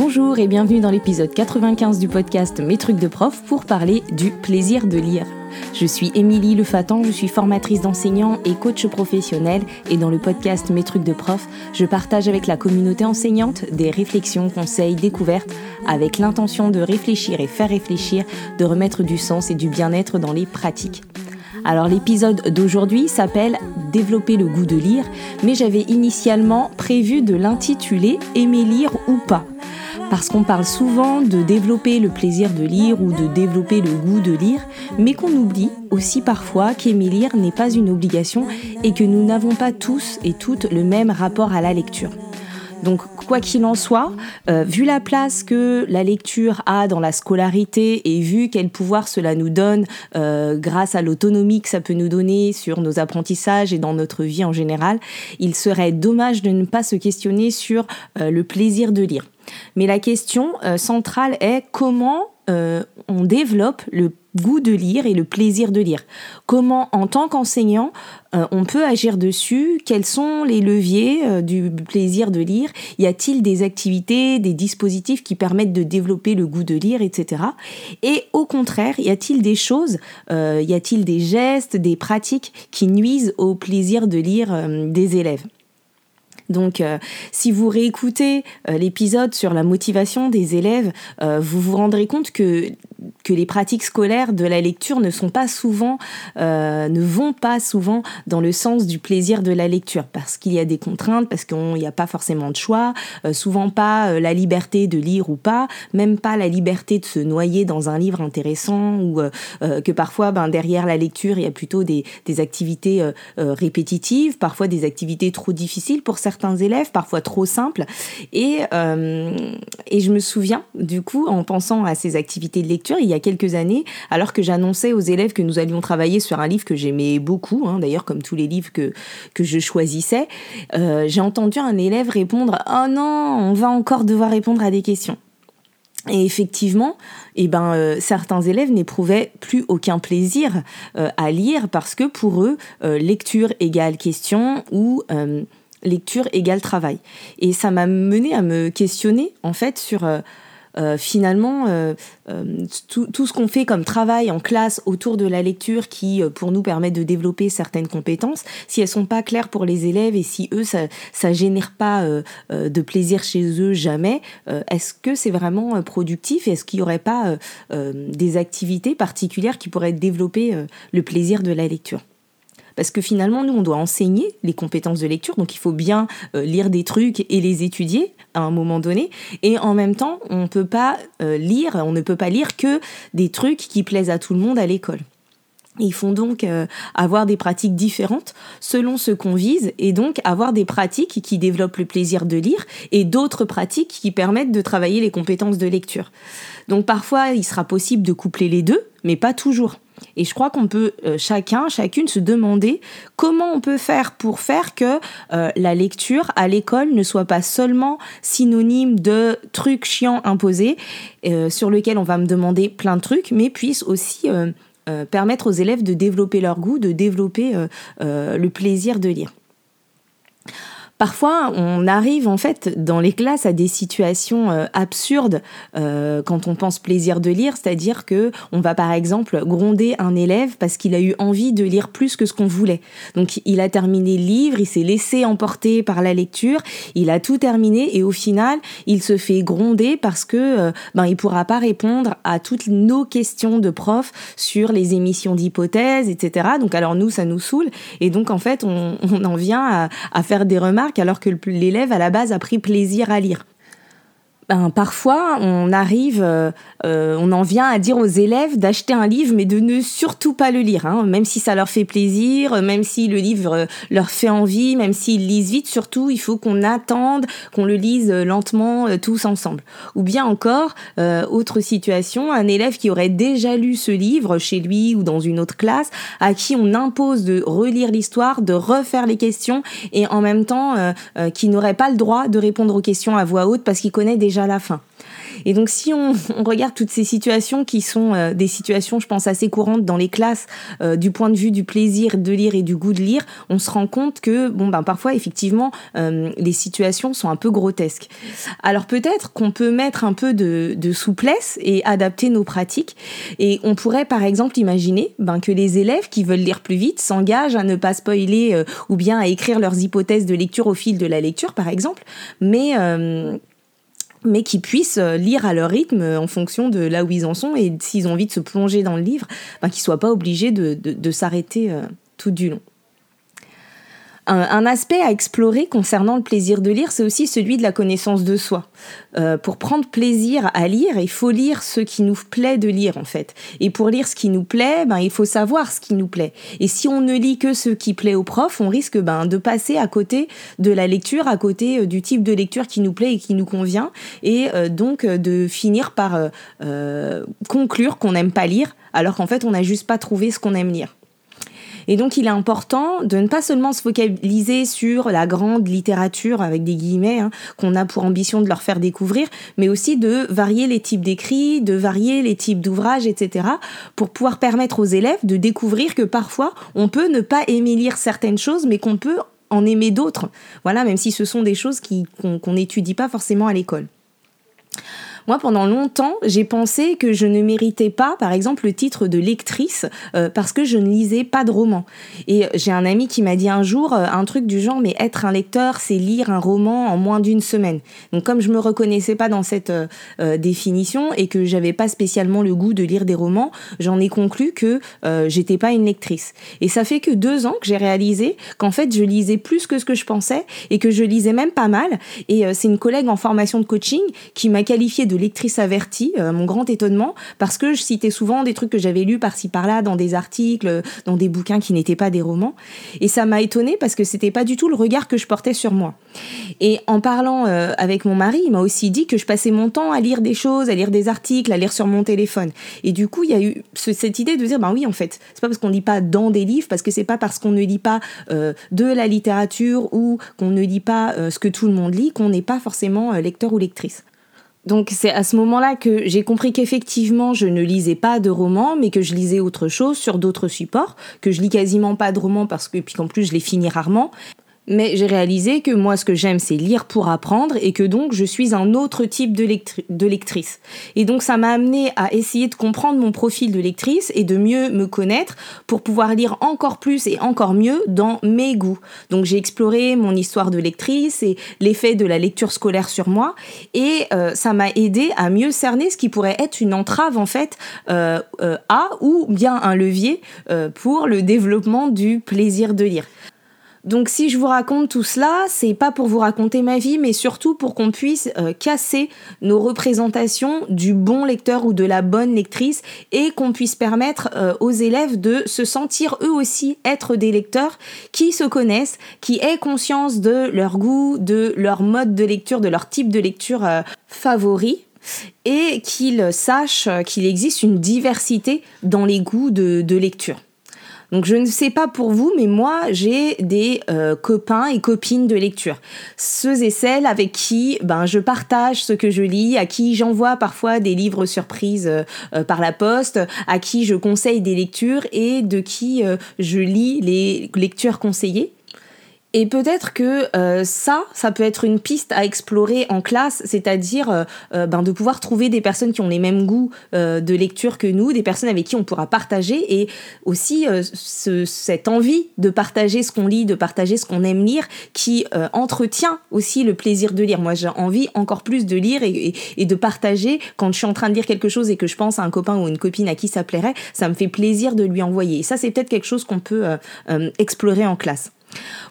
Bonjour et bienvenue dans l'épisode 95 du podcast Mes trucs de prof pour parler du plaisir de lire. Je suis Émilie Lefatan, je suis formatrice d'enseignants et coach professionnel et dans le podcast Mes trucs de prof, je partage avec la communauté enseignante des réflexions, conseils, découvertes avec l'intention de réfléchir et faire réfléchir, de remettre du sens et du bien-être dans les pratiques. Alors l'épisode d'aujourd'hui s'appelle Développer le goût de lire, mais j'avais initialement prévu de l'intituler Aimer lire ou pas parce qu'on parle souvent de développer le plaisir de lire ou de développer le goût de lire, mais qu'on oublie aussi parfois qu'aimer lire n'est pas une obligation et que nous n'avons pas tous et toutes le même rapport à la lecture. Donc, quoi qu'il en soit, euh, vu la place que la lecture a dans la scolarité et vu quel pouvoir cela nous donne euh, grâce à l'autonomie que ça peut nous donner sur nos apprentissages et dans notre vie en général, il serait dommage de ne pas se questionner sur euh, le plaisir de lire. Mais la question centrale est comment on développe le goût de lire et le plaisir de lire. Comment, en tant qu'enseignant, euh, on peut agir dessus? Quels sont les leviers euh, du plaisir de lire? Y a-t-il des activités, des dispositifs qui permettent de développer le goût de lire, etc. Et au contraire, y a-t-il des choses, euh, y a-t-il des gestes, des pratiques qui nuisent au plaisir de lire des élèves? Donc, euh, si vous réécoutez euh, l'épisode sur la motivation des élèves, euh, vous vous rendrez compte que que les pratiques scolaires de la lecture ne sont pas souvent, ne vont pas souvent dans le sens du plaisir de la lecture, parce qu'il y a des contraintes, parce qu'il n'y a pas forcément de choix, souvent pas la liberté de lire ou pas, même pas la liberté de se noyer dans un livre intéressant, ou que parfois, ben, derrière la lecture, il y a plutôt des, des activités répétitives, parfois des activités trop difficiles pour certains élèves, parfois trop simples. Et, euh, et je me souviens, du coup, en pensant à ces activités de lecture, il y a quelques années, alors que j'annonçais aux élèves que nous allions travailler sur un livre que j'aimais beaucoup, hein, d'ailleurs comme tous les livres que, que je choisissais, euh, j'ai entendu un élève répondre ⁇ Oh non, on va encore devoir répondre à des questions ⁇ et effectivement, eh ben, euh, certains élèves n'éprouvaient plus aucun plaisir à lire parce que pour eux, lecture égale question ou lecture égale travail. Et ça m'a mené à me questionner en fait sur euh, euh, finalement euh, tout, ce qu'on fait comme travail en classe autour de la lecture qui pour nous permet de développer certaines compétences, si elles sont pas claires pour les élèves et si eux ça ça génère pas de plaisir chez eux jamais, est-ce que c'est vraiment productif? Est-ce qu'il y aurait pas des activités particulières qui pourraient développer le plaisir de la lecture? Parce que finalement, nous, on doit enseigner les compétences de lecture, donc il faut bien euh, lire des trucs et les étudier à un moment donné, et en même temps, on peut pas euh, lire, on ne peut pas lire que des trucs qui plaisent à tout le monde à l'école. Ils font donc euh, avoir des pratiques différentes selon ce qu'on vise et donc avoir des pratiques qui développent le plaisir de lire et d'autres pratiques qui permettent de travailler les compétences de lecture. Donc parfois il sera possible de coupler les deux, mais pas toujours. Et je crois qu'on peut euh, chacun, chacune se demander comment on peut faire pour faire que euh, la lecture à l'école ne soit pas seulement synonyme de trucs chiants imposés euh, sur lesquels on va me demander plein de trucs, mais puisse aussi permettre aux élèves de développer leur goût, de développer le plaisir de lire. Parfois, on arrive en fait dans les classes à des situations euh, absurdes euh, quand on pense plaisir de lire, c'est-à-dire que on va par exemple gronder un élève parce qu'il a eu envie de lire plus que ce qu'on voulait. Donc il a terminé le livre, il s'est laissé emporter par la lecture, il a tout terminé et au final, il se fait gronder parce que euh, ben il pourra pas répondre à toutes nos questions de prof sur les émissions d'hypothèses, etc. Donc alors nous, ça nous saoule et donc en fait, on, on en vient à, à faire des remarques alors que l'élève à la base a pris plaisir à lire. Ben, parfois, on arrive, euh, euh, on en vient à dire aux élèves d'acheter un livre, mais de ne surtout pas le lire, hein, même si ça leur fait plaisir, même si le livre euh, leur fait envie, même s'ils lisent vite. Surtout, il faut qu'on attende, qu'on le lise lentement tous ensemble. Ou bien encore, autre situation, un élève qui aurait déjà lu ce livre chez lui ou dans une autre classe, à qui on impose de relire l'histoire, de refaire les questions, et en même temps, qui n'aurait pas le droit de répondre aux questions à voix haute parce qu'il connaît déjà déjà la fin. Et donc si on, regarde toutes ces situations qui sont euh, des situations, je pense, assez courantes dans les classes euh, du point de vue du plaisir de lire et du goût de lire, on se rend compte que, bon, ben parfois, effectivement, euh, les situations sont un peu grotesques. Alors peut-être qu'on peut mettre un peu de, de, souplesse et adapter nos pratiques. Et on pourrait, par exemple, imaginer ben, que les élèves qui veulent lire plus vite s'engagent à ne pas spoiler ou bien à écrire leurs hypothèses de lecture au fil de la lecture, par exemple. Mais mais qui puissent euh, lire à leur rythme euh, en fonction de là où ils en sont et s'ils ont envie de se plonger dans le livre, ben, qu'ils ne soient pas obligés de, s'arrêter euh, tout du long. Un, aspect à explorer concernant le plaisir de lire, c'est aussi celui de la connaissance de soi. Euh, pour prendre plaisir à lire, il faut lire ce qui nous plaît de lire en fait. Et pour lire ce qui nous plaît, ben, il faut savoir ce qui nous plaît. Et si on ne lit que ce qui plaît au prof, on risque ben, de passer à côté de la lecture, à côté euh, du type de lecture qui nous plaît et qui nous convient, et euh, donc de finir par conclure qu'on n'aime pas lire, alors qu'en fait on n'a juste pas trouvé ce qu'on aime lire. Et donc, il est important de ne pas seulement se focaliser sur la grande littérature, avec des guillemets, hein, qu'on a pour ambition de leur faire découvrir, mais aussi de varier les types d'écrits, de varier les types d'ouvrages, etc., pour pouvoir permettre aux élèves de découvrir que parfois, on peut ne pas aimer lire certaines choses, mais qu'on peut en aimer d'autres. Voilà, même si ce sont des choses qu'on n'étudie pas forcément à l'école. Moi, pendant longtemps, j'ai pensé que je ne méritais pas, par exemple, le titre de lectrice euh, parce que je ne lisais pas de romans. Et j'ai un ami qui m'a dit un jour euh, un truc du genre, mais être un lecteur, c'est lire un roman en moins d'une semaine. Donc, comme je me reconnaissais pas dans cette euh, définition et que j'avais pas spécialement le goût de lire des romans, j'en ai conclu que j'étais pas une lectrice. Et ça fait que deux ans que j'ai réalisé qu'en fait, je lisais plus que ce que je pensais et que je lisais même pas mal. Et c'est une collègue en formation de coaching qui m'a qualifié de lectrice avertie, euh, mon grand étonnement, parce que je citais souvent des trucs que j'avais lus par-ci par-là dans des articles, dans des bouquins qui n'étaient pas des romans. Et ça m'a étonnée parce que c'était pas du tout le regard que je portais sur moi. Et en parlant euh, avec mon mari, il m'a aussi dit que je passais mon temps à lire des choses, à lire des articles, à lire sur mon téléphone. Et du coup, il y a eu cette idée de dire, ben oui, en fait, c'est pas parce qu'on lit pas dans des livres, parce que c'est pas parce qu'on ne lit pas euh, de la littérature ou qu'on ne lit pas ce que tout le monde lit qu'on n'est pas forcément lecteur ou lectrice. Donc c'est à ce moment-là que j'ai compris qu'effectivement je ne lisais pas de romans, mais que je lisais autre chose sur d'autres supports, que je lis quasiment pas de romans parce que puis qu'en plus je les finis rarement, mais j'ai réalisé que moi, ce que j'aime, c'est lire pour apprendre et que donc je suis un autre type de, lectrice. Et donc ça m'a amené à essayer de comprendre mon profil de lectrice et de mieux me connaître pour pouvoir lire encore plus et encore mieux dans mes goûts. Donc j'ai exploré mon histoire de lectrice et l'effet de la lecture scolaire sur moi et euh, ça m'a aidé à mieux cerner ce qui pourrait être une entrave en fait euh, euh, à ou bien un levier pour le développement du plaisir de lire. Donc si je vous raconte tout cela, c'est pas pour vous raconter ma vie, mais surtout pour qu'on puisse euh, casser nos représentations du bon lecteur ou de la bonne lectrice et qu'on puisse permettre euh, aux élèves de se sentir eux aussi être des lecteurs qui se connaissent, qui aient conscience de leur goût, de leur mode de lecture, de leur type de lecture euh, favori et qu'ils sachent qu'il existe une diversité dans les goûts de lecture. Donc je ne sais pas pour vous, mais moi j'ai des euh, copains et copines de lecture. Ceux et celles avec qui ben, je partage ce que je lis, à qui j'envoie parfois des livres surprises euh, euh, par la poste, à qui je conseille des lectures et de qui je lis les lectures conseillées. Et peut-être que euh, ça, ça peut être une piste à explorer en classe, c'est-à-dire euh, euh, ben, de pouvoir trouver des personnes qui ont les mêmes goûts de lecture que nous, des personnes avec qui on pourra partager et aussi cette envie de partager ce qu'on lit, de partager ce qu'on aime lire, qui entretient aussi le plaisir de lire. Moi, j'ai envie encore plus de lire et, et, de partager quand je suis en train de lire quelque chose et que je pense à un copain ou une copine à qui ça plairait, ça me fait plaisir de lui envoyer. Et ça, c'est peut-être quelque chose qu'on peut explorer en classe.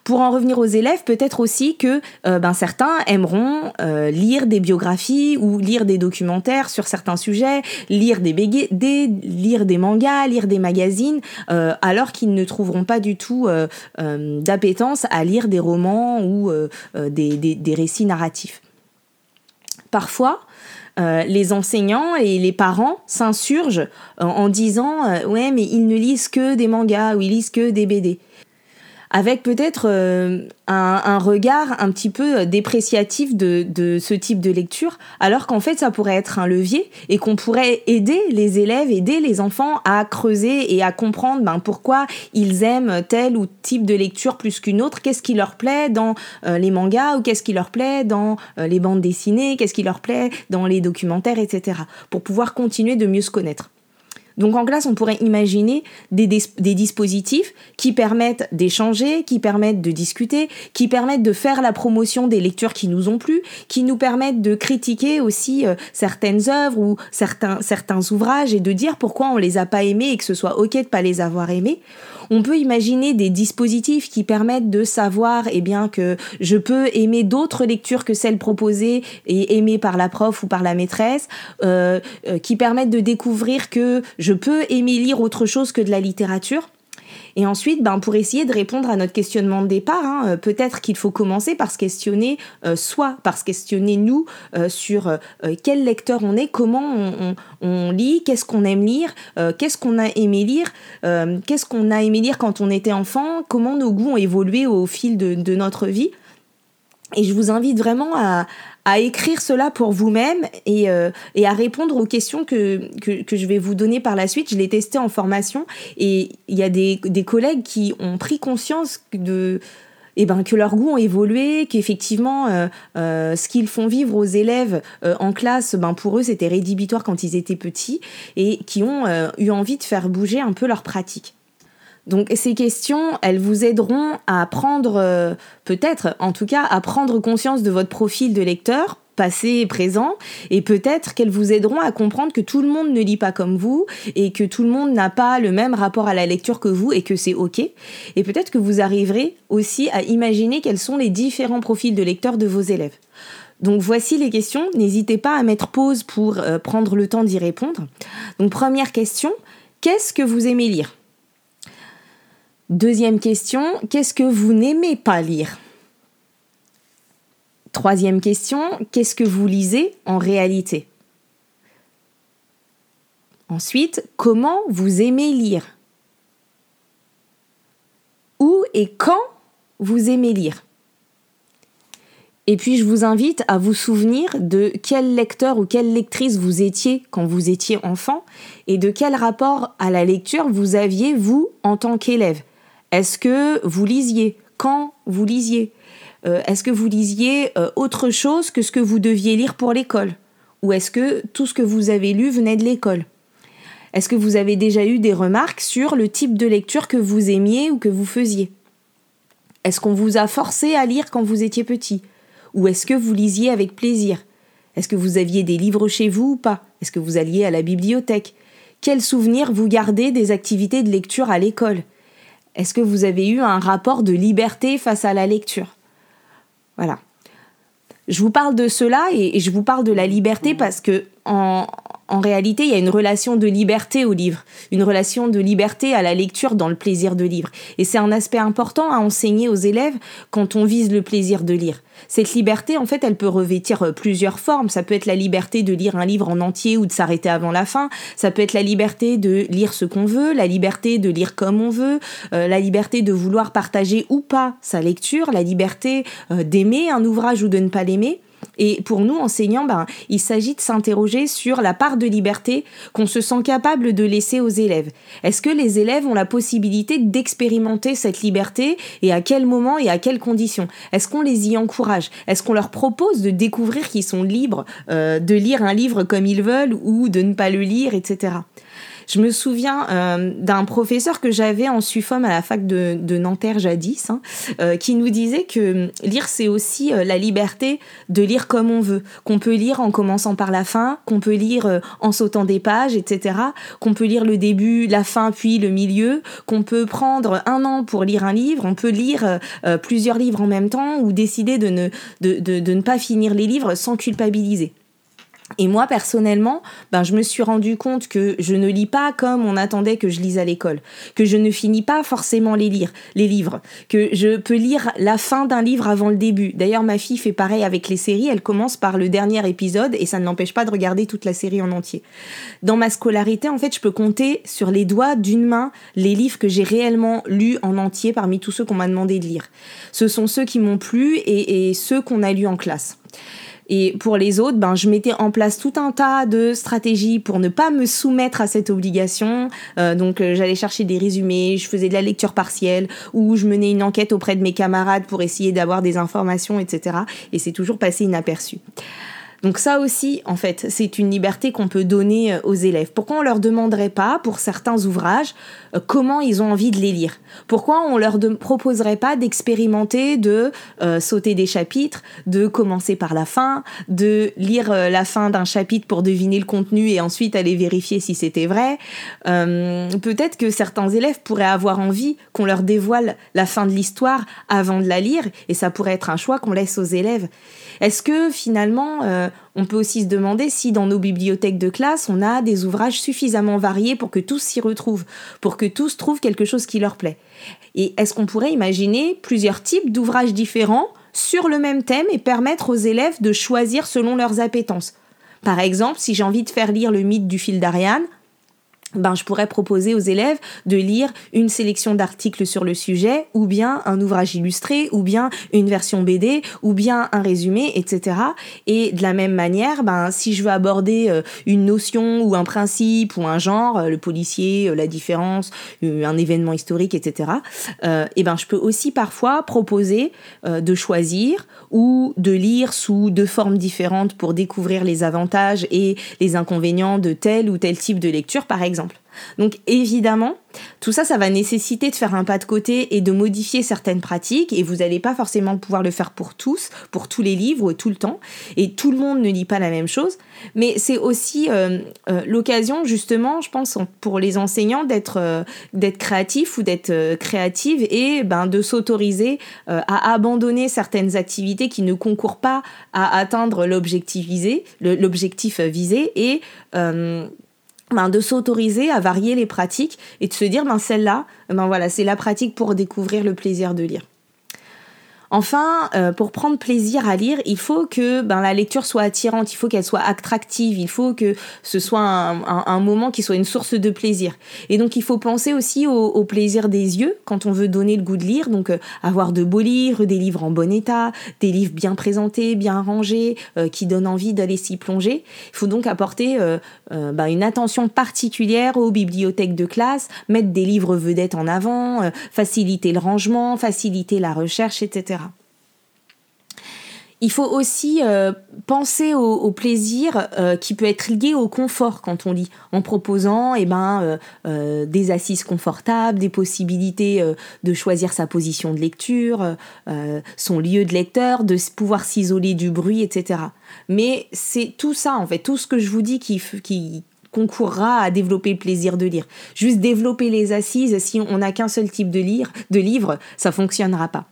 Pour en revenir aux élèves, peut-être aussi que euh, ben, certains aimeront euh, lire des biographies ou lire des documentaires sur certains sujets, lire des, des lire des mangas, lire des magazines, euh, alors qu'ils ne trouveront pas du tout d'appétence à lire des romans ou des, des, récits narratifs. Parfois, les enseignants et les parents s'insurgent en disant ouais mais ils ne lisent que des mangas ou ils lisent que des BD. Avec peut-être euh, un, regard un petit peu dépréciatif de, de ce type de lecture, alors qu'en fait ça pourrait être un levier et qu'on pourrait aider les élèves, aider les enfants à creuser et à comprendre ben, pourquoi ils aiment tel ou type de lecture plus qu'une autre, qu'est-ce qui leur plaît dans euh, les mangas ou qu'est-ce qui leur plaît dans euh, les bandes dessinées, qu'est-ce qui leur plaît dans les documentaires, etc. pour pouvoir continuer de mieux se connaître. Donc en classe, on pourrait imaginer des, dispositifs qui permettent d'échanger, qui permettent de discuter, qui permettent de faire la promotion des lectures qui nous ont plu, qui nous permettent de critiquer aussi euh, certaines œuvres ou certains, certains ouvrages et de dire pourquoi on les a pas aimés et que ce soit ok de pas les avoir aimés. On peut imaginer des dispositifs qui permettent de savoir eh bien, que je peux aimer d'autres lectures que celles proposées et aimées par la prof ou par la maîtresse, euh, euh, qui permettent de découvrir que je peux aimer lire autre chose que de la littérature. Et ensuite, ben, pour essayer de répondre à notre questionnement de départ, hein, euh, peut-être qu'il faut commencer par se questionner, soit par se questionner nous sur quel lecteur on est, comment on, lit, qu'est-ce qu'on aime lire, qu'est-ce qu'on a aimé lire, qu'est-ce qu'on a aimé lire quand on était enfant, comment nos goûts ont évolué au fil de notre vie. Et je vous invite vraiment à, à écrire cela pour vous-même et, euh, et, à répondre aux questions que, que, que, je vais vous donner par la suite. Je l'ai testé en formation et il y a des, des, collègues qui ont pris conscience de, eh ben, que leurs goûts ont évolué, qu'effectivement, euh, euh, ce qu'ils font vivre aux élèves en classe, ben, pour eux, c'était rédhibitoire quand ils étaient petits et qui ont eu envie de faire bouger un peu leur pratique. Donc ces questions, elles vous aideront à prendre, euh, peut-être en tout cas, à prendre conscience de votre profil de lecteur passé et présent, et peut-être qu'elles vous aideront à comprendre que tout le monde ne lit pas comme vous, et que tout le monde n'a pas le même rapport à la lecture que vous, et que c'est ok. Et peut-être que vous arriverez aussi à imaginer quels sont les différents profils de lecteurs de vos élèves. Donc voici les questions, n'hésitez pas à mettre pause pour euh, prendre le temps d'y répondre. Donc première question, qu'est-ce que vous aimez lire? Deuxième question, qu'est-ce que vous n'aimez pas lire? Troisième question, qu'est-ce que vous lisez en réalité? Ensuite, comment vous aimez lire? Où et quand vous aimez lire? Et puis je vous invite à vous souvenir de quel lecteur ou quelle lectrice vous étiez quand vous étiez enfant et de quel rapport à la lecture vous aviez vous en tant qu'élève. Est-ce que vous lisiez Quand vous lisiez euh, Est-ce que vous lisiez euh, autre chose que ce que vous deviez lire pour l'école Ou est-ce que tout ce que vous avez lu venait de l'école Est-ce que vous avez déjà eu des remarques sur le type de lecture que vous aimiez ou que vous faisiez Est-ce qu'on vous a forcé à lire quand vous étiez petit Ou est-ce que vous lisiez avec plaisir Est-ce que vous aviez des livres chez vous ou pas Est-ce que vous alliez à la bibliothèque Quels souvenirs vous gardez des activités de lecture à l'école est-ce que vous avez eu un rapport de liberté face à la lecture? Voilà. Je vous parle de cela et, je vous parle de la liberté parce que en, en réalité, il y a une relation de liberté au livre, une relation de liberté à la lecture dans le plaisir de lire. Et c'est un aspect important à enseigner aux élèves quand on vise le plaisir de lire. Cette liberté, en fait, elle peut revêtir euh, plusieurs formes. Ça peut être la liberté de lire un livre en entier ou de s'arrêter avant la fin. Ça peut être la liberté de lire ce qu'on veut, la liberté de lire comme on veut, euh, la liberté de vouloir partager ou pas sa lecture, la liberté euh, d'aimer un ouvrage ou de ne pas l'aimer. Et pour nous, enseignants, ben, il s'agit de s'interroger sur la part de liberté qu'on se sent capable de laisser aux élèves. Est-ce que les élèves ont la possibilité d'expérimenter cette liberté et à quel moment et à quelles conditions? Est-ce qu'on les y encourage? Est-ce qu'on leur propose de découvrir qu'ils sont libres euh, de lire un livre comme ils veulent ou de ne pas le lire, etc. Je me souviens euh, d'un professeur que j'avais en SUFOM à la fac de, de Nanterre jadis, hein, euh, qui nous disait que lire, c'est aussi euh, la liberté de lire comme on veut, qu'on peut lire en commençant par la fin, qu'on peut lire en sautant des pages, etc., qu'on peut lire le début, la fin, puis le milieu, qu'on peut prendre un an pour lire un livre, on peut lire plusieurs livres en même temps ou décider de ne, de, de, de ne pas finir les livres sans culpabiliser. Et moi, personnellement, ben, je me suis rendu compte que je ne lis pas comme on attendait que je lise à l'école, que je ne finis pas forcément les, lire, les livres, que je peux lire la fin d'un livre avant le début. D'ailleurs, ma fille fait pareil avec les séries, elle commence par le dernier épisode et ça ne l'empêche pas de regarder toute la série en entier. Dans ma scolarité, en fait, je peux compter sur les doigts d'une main les livres que j'ai réellement lus en entier parmi tous ceux qu'on m'a demandé de lire. Ce sont ceux qui m'ont plu et, et ceux qu'on a lus en classe. Et pour les autres, ben, je mettais en place tout un tas de stratégies pour ne pas me soumettre à cette obligation. Euh, donc euh, j'allais chercher des résumés, je faisais de la lecture partielle, ou je menais une enquête auprès de mes camarades pour essayer d'avoir des informations, etc. Et c'est toujours passé inaperçu. Donc ça aussi, en fait, c'est une liberté qu'on peut donner euh, aux élèves. Pourquoi on leur demanderait pas, pour certains ouvrages, euh, comment ils ont envie de les lire? Pourquoi on leur proposerait pas d'expérimenter, de euh, sauter des chapitres, de commencer par la fin, de lire la fin d'un chapitre pour deviner le contenu et ensuite aller vérifier si c'était vrai? Peut-être que certains élèves pourraient avoir envie qu'on leur dévoile la fin de l'histoire avant de la lire et ça pourrait être un choix qu'on laisse aux élèves. Est-ce que finalement, on peut aussi se demander si dans nos bibliothèques de classe, on a des ouvrages suffisamment variés pour que tous s'y retrouvent, pour que tous trouvent quelque chose qui leur plaît. Et est-ce qu'on pourrait imaginer plusieurs types d'ouvrages différents sur le même thème et permettre aux élèves de choisir selon leurs appétences? Par exemple, si j'ai envie de faire lire le mythe du fil d'Ariane, ben, je pourrais proposer aux élèves de lire une sélection d'articles sur le sujet, ou bien un ouvrage illustré, ou bien une version BD, ou bien un résumé, etc. Et de la même manière, ben, si je veux aborder euh, une notion ou un principe ou un genre, euh, le policier, euh, la différence, un événement historique, etc., et ben, je peux aussi parfois proposer de choisir ou de lire sous deux formes différentes pour découvrir les avantages et les inconvénients de tel ou tel type de lecture, par exemple. Donc évidemment, tout ça, ça va nécessiter de faire un pas de côté et de modifier certaines pratiques, et vous n'allez pas forcément pouvoir le faire pour tous, pour tous les livres, tout le temps, et tout le monde ne lit pas la même chose, mais c'est aussi euh, euh, l'occasion, justement, je pense, pour les enseignants d'être euh, créatifs ou d'être créatives et ben, de s'autoriser à abandonner certaines activités qui ne concourent pas à atteindre l'objectif visé, l'objectif visé, et ben, de s'autoriser à varier les pratiques et de se dire ben celle-là ben voilà c'est la pratique pour découvrir le plaisir de lire Enfin, euh, pour prendre plaisir à lire, il faut que ben, la lecture soit attirante, il faut qu'elle soit attractive, il faut que ce soit un, moment qui soit une source de plaisir. Et donc il faut penser aussi au, plaisir des yeux quand on veut donner le goût de lire, donc euh, avoir de beaux livres, des livres en bon état, des livres bien présentés, bien rangés, euh, qui donnent envie d'aller s'y plonger. Il faut donc apporter ben, une attention particulière aux bibliothèques de classe, mettre des livres vedettes en avant, faciliter le rangement, faciliter la recherche, etc. Il faut aussi euh, penser au, plaisir euh, qui peut être lié au confort quand on lit, en proposant eh ben, euh, des assises confortables, des possibilités de choisir sa position de lecture, son lieu de lecteur, de pouvoir s'isoler du bruit, etc. Mais c'est tout ça, en fait, tout ce que je vous dis qui, concourra à développer le plaisir de lire. Juste développer les assises, si on n'a qu'un seul type de, lire, de livre, ça fonctionnera pas.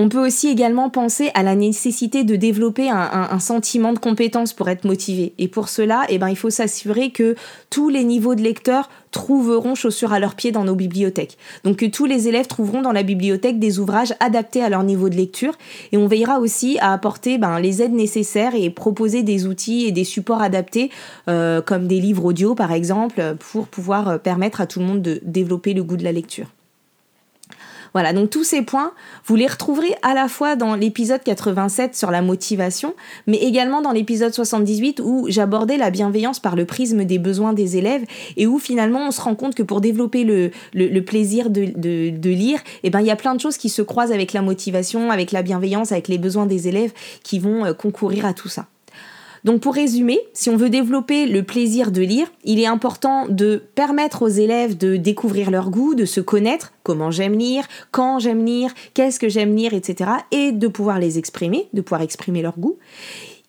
On peut aussi également penser à la nécessité de développer un, sentiment de compétence pour être motivé. Et pour cela, eh ben, il faut s'assurer que tous les niveaux de lecteurs trouveront chaussures à leurs pieds dans nos bibliothèques. Donc que tous les élèves trouveront dans la bibliothèque des ouvrages adaptés à leur niveau de lecture. Et on veillera aussi à apporter ben, les aides nécessaires et proposer des outils et des supports adaptés, euh, comme des livres audio par exemple, pour pouvoir euh, permettre à tout le monde de développer le goût de la lecture. Voilà, donc tous ces points, vous les retrouverez à la fois dans l'épisode 87 sur la motivation, mais également dans l'épisode 78 où j'abordais la bienveillance par le prisme des besoins des élèves et où finalement on se rend compte que pour développer le, plaisir de, de, de lire, eh ben, il y a plein de choses qui se croisent avec la motivation, avec la bienveillance, avec les besoins des élèves qui vont euh, concourir à tout ça. Donc pour résumer, si on veut développer le plaisir de lire, il est important de permettre aux élèves de découvrir leur goût, de se connaître, comment j'aime lire, quand j'aime lire, qu'est-ce que j'aime lire, etc. et de pouvoir les exprimer, de pouvoir exprimer leur goût.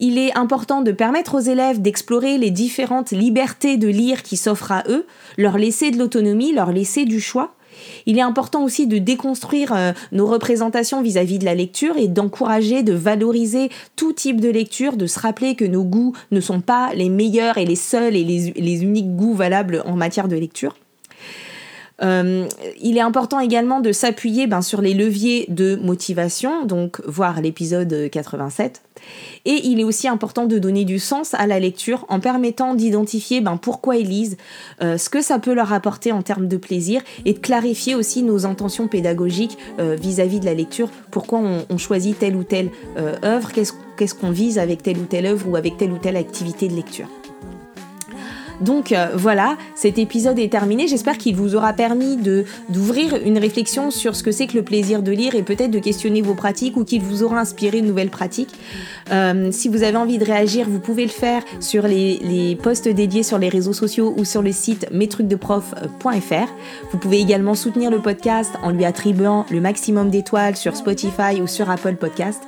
Il est important de permettre aux élèves d'explorer les différentes libertés de lire qui s'offrent à eux, leur laisser de l'autonomie, leur laisser du choix. Il est important aussi de déconstruire euh, nos représentations vis-à-vis de la lecture et d'encourager, de valoriser tout type de lecture, de se rappeler que nos goûts ne sont pas les meilleurs et les seuls et les uniques goûts valables en matière de lecture. Euh, il est important également de s'appuyer ben, sur les leviers de motivation, donc voir l'épisode 87. Et il est aussi important de donner du sens à la lecture en permettant d'identifier ben, pourquoi ils lisent, euh, ce que ça peut leur apporter en termes de plaisir et de clarifier aussi nos intentions pédagogiques euh, vis-à-vis de la lecture, pourquoi on, choisit telle ou telle œuvre, qu'est-ce qu'on vise avec telle ou telle œuvre ou avec telle ou telle activité de lecture? Donc euh, voilà, cet épisode est terminé. J'espère qu'il vous aura permis d'ouvrir une réflexion sur ce que c'est que le plaisir de lire et peut-être de questionner vos pratiques ou qu'il vous aura inspiré de nouvelles pratiques. Euh, si vous avez envie de réagir, vous pouvez le faire sur les, les posts dédiés sur les réseaux sociaux ou sur le site mestrucsdeprof.fr. Vous pouvez également soutenir le podcast en lui attribuant le maximum d'étoiles sur Spotify ou sur Apple Podcast.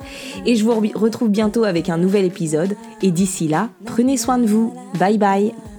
Et je vous retrouve bientôt avec un nouvel épisode. Et d'ici là, prenez soin de vous. Bye bye